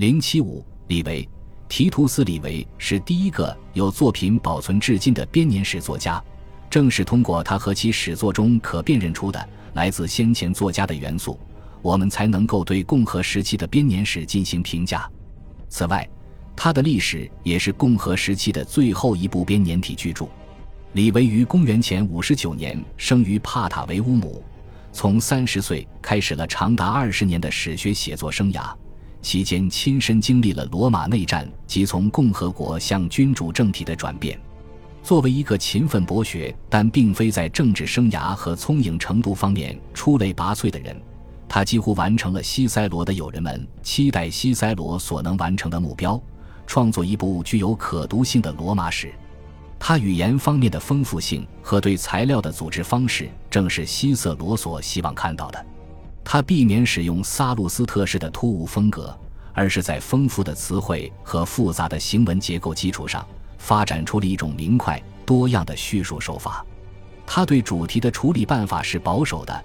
零七五，李维，提图斯·李维是第一个有作品保存至今的编年史作家。正是通过他和其史作中可辨认出的来自先前作家的元素，我们才能够对共和时期的编年史进行评价。此外，他的历史也是共和时期的最后一部编年体巨著。李维于公元前五十九年生于帕塔维乌姆，从三十岁开始了长达二十年的史学写作生涯，期间亲身经历了罗马内战及从共和国向君主政体的转变。作为一个勤奋博学，但并非在政治生涯和聪颖程度方面出类拔萃的人，他几乎完成了西塞罗的友人们期待西塞罗所能完成的目标，创作一部具有可读性的罗马史。他语言方面的丰富性和对材料的组织方式，正是西塞罗所希望看到的。他避免使用萨路斯特式的突兀风格，而是在丰富的词汇和复杂的行文结构基础上。发展出了一种明快多样的叙述手法。他对主题的处理办法是保守的，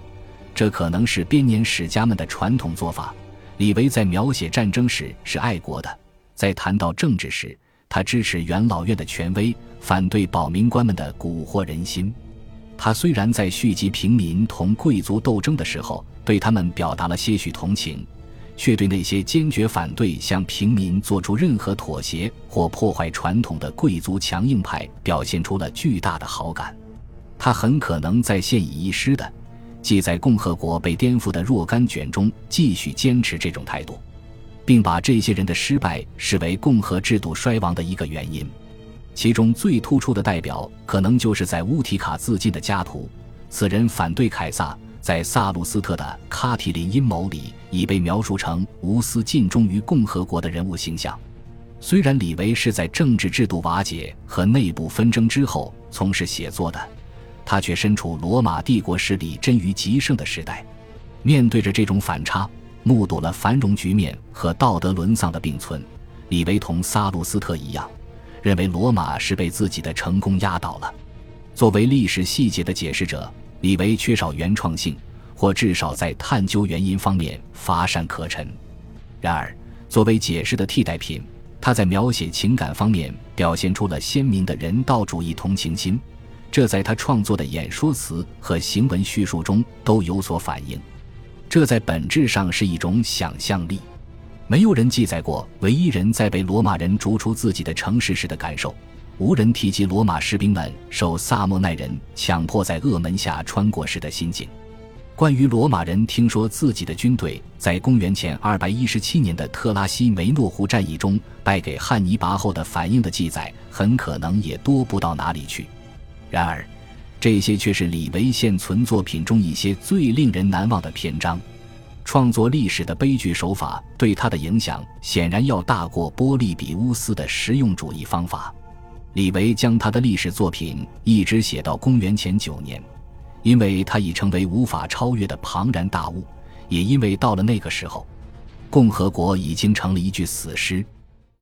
这可能是编年史家们的传统做法。李维在描写战争时是爱国的，在谈到政治时，他支持元老院的权威，反对保民官们的蛊惑人心。他虽然在续集平民同贵族斗争的时候对他们表达了些许同情。却对那些坚决反对向平民做出任何妥协或破坏传统的贵族强硬派表现出了巨大的好感。他很可能在现已遗失的，即在共和国被颠覆的若干卷中继续坚持这种态度，并把这些人的失败视为共和制度衰亡的一个原因。其中最突出的代表，可能就是在乌提卡自尽的加图。此人反对凯撒。在萨路斯特的卡提林阴谋里，已被描述成无私尽忠于共和国的人物形象。虽然李维是在政治制度瓦解和内部纷争之后从事写作的，他却身处罗马帝国势力臻于极盛的时代。面对着这种反差，目睹了繁荣局面和道德沦丧的并存，李维同萨路斯特一样，认为罗马是被自己的成功压倒了。作为历史细节的解释者。李维缺少原创性，或至少在探究原因方面乏善可陈。然而，作为解释的替代品，他在描写情感方面表现出了鲜明的人道主义同情心，这在他创作的演说词和行文叙述中都有所反映。这在本质上是一种想象力。没有人记载过唯一人在被罗马人逐出自己的城市时的感受。无人提及罗马士兵们受萨莫奈人强迫在恶门下穿过时的心境。关于罗马人听说自己的军队在公元前217年的特拉西梅诺湖战役中败给汉尼拔后的反应的记载，很可能也多不到哪里去。然而，这些却是李维现存作品中一些最令人难忘的篇章。创作历史的悲剧手法对他的影响，显然要大过波利比乌斯的实用主义方法。李维将他的历史作品一直写到公元前九年，因为他已成为无法超越的庞然大物，也因为到了那个时候，共和国已经成了一具死尸。